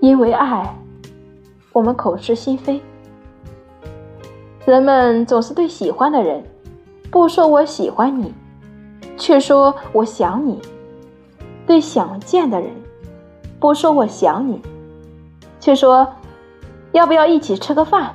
因为爱我们口是心非。人们总是对喜欢的人不说我喜欢你却说我想你对想见的人不说我想你却说要不要一起吃个饭